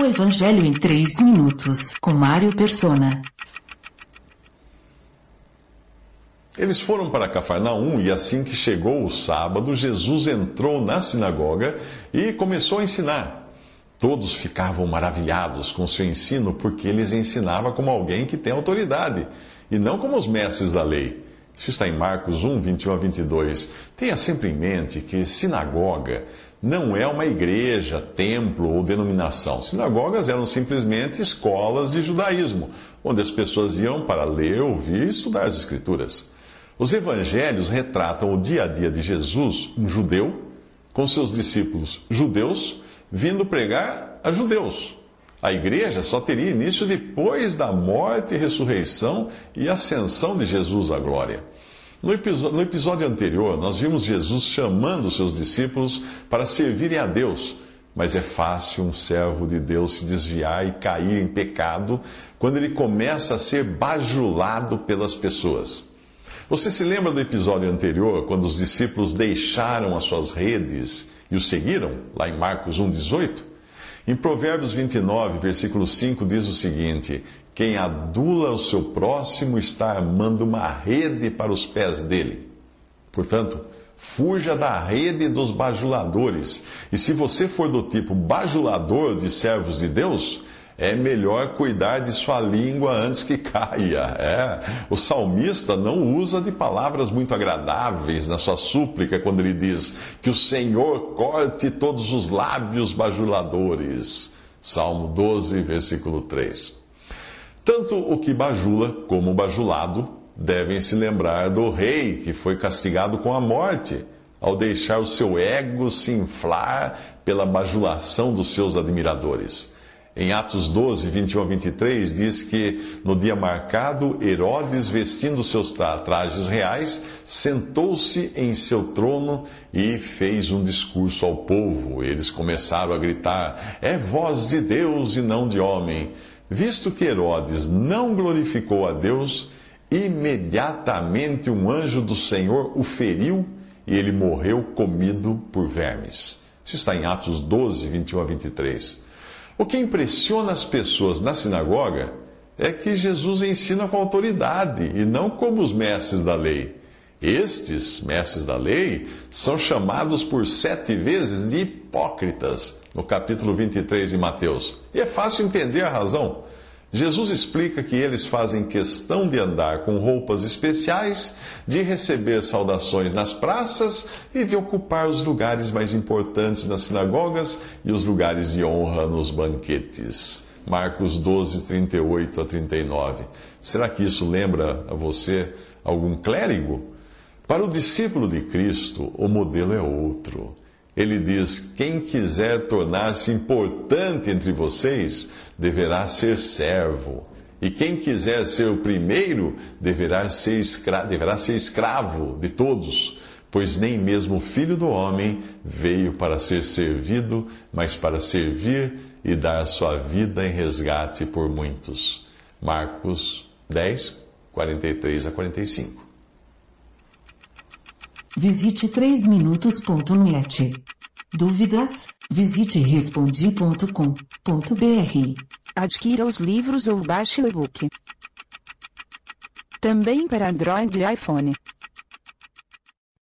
O Evangelho em 3 minutos, com Mário Persona. Eles foram para Cafarnaum e assim que chegou o sábado, Jesus entrou na sinagoga e começou a ensinar. Todos ficavam maravilhados com seu ensino porque ele ensinava como alguém que tem autoridade e não como os mestres da lei. Isso está em Marcos 1, 21 a 22. Tenha sempre em mente que sinagoga não é uma igreja, templo ou denominação. Sinagogas eram simplesmente escolas de judaísmo, onde as pessoas iam para ler, ouvir e estudar as Escrituras. Os evangelhos retratam o dia a dia de Jesus, um judeu, com seus discípulos judeus, vindo pregar a judeus. A igreja só teria início depois da morte, ressurreição e ascensão de Jesus à glória. No episódio, no episódio anterior, nós vimos Jesus chamando seus discípulos para servirem a Deus. Mas é fácil um servo de Deus se desviar e cair em pecado quando ele começa a ser bajulado pelas pessoas. Você se lembra do episódio anterior, quando os discípulos deixaram as suas redes e o seguiram, lá em Marcos 1,18? Em Provérbios 29, versículo 5, diz o seguinte: Quem adula o seu próximo está armando uma rede para os pés dele. Portanto, fuja da rede dos bajuladores. E se você for do tipo bajulador de servos de Deus, é melhor cuidar de sua língua antes que caia. É. O salmista não usa de palavras muito agradáveis na sua súplica quando ele diz que o Senhor corte todos os lábios bajuladores. Salmo 12, versículo 3. Tanto o que bajula como o bajulado devem se lembrar do rei que foi castigado com a morte ao deixar o seu ego se inflar pela bajulação dos seus admiradores. Em Atos 12, 21 a 23, diz que no dia marcado, Herodes, vestindo seus trajes reais, sentou-se em seu trono e fez um discurso ao povo. Eles começaram a gritar: É voz de Deus e não de homem. Visto que Herodes não glorificou a Deus, imediatamente um anjo do Senhor o feriu e ele morreu comido por vermes. Isso está em Atos 12, 21 a 23. O que impressiona as pessoas na sinagoga é que Jesus ensina com autoridade e não como os mestres da lei. Estes mestres da lei são chamados por sete vezes de hipócritas, no capítulo 23 de Mateus. E é fácil entender a razão. Jesus explica que eles fazem questão de andar com roupas especiais, de receber saudações nas praças e de ocupar os lugares mais importantes nas sinagogas e os lugares de honra nos banquetes. Marcos 12, 38 a 39. Será que isso lembra a você algum clérigo? Para o discípulo de Cristo, o modelo é outro. Ele diz: Quem quiser tornar-se importante entre vocês, deverá ser servo. E quem quiser ser o primeiro deverá ser, escra deverá ser escravo de todos, pois nem mesmo o filho do homem veio para ser servido, mas para servir e dar sua vida em resgate por muitos. Marcos 10, 43 a 45. Visite 3minutos.net. Dúvidas? Visite respondi.com.br. Adquira os livros ou baixe o e-book. Também para Android e iPhone.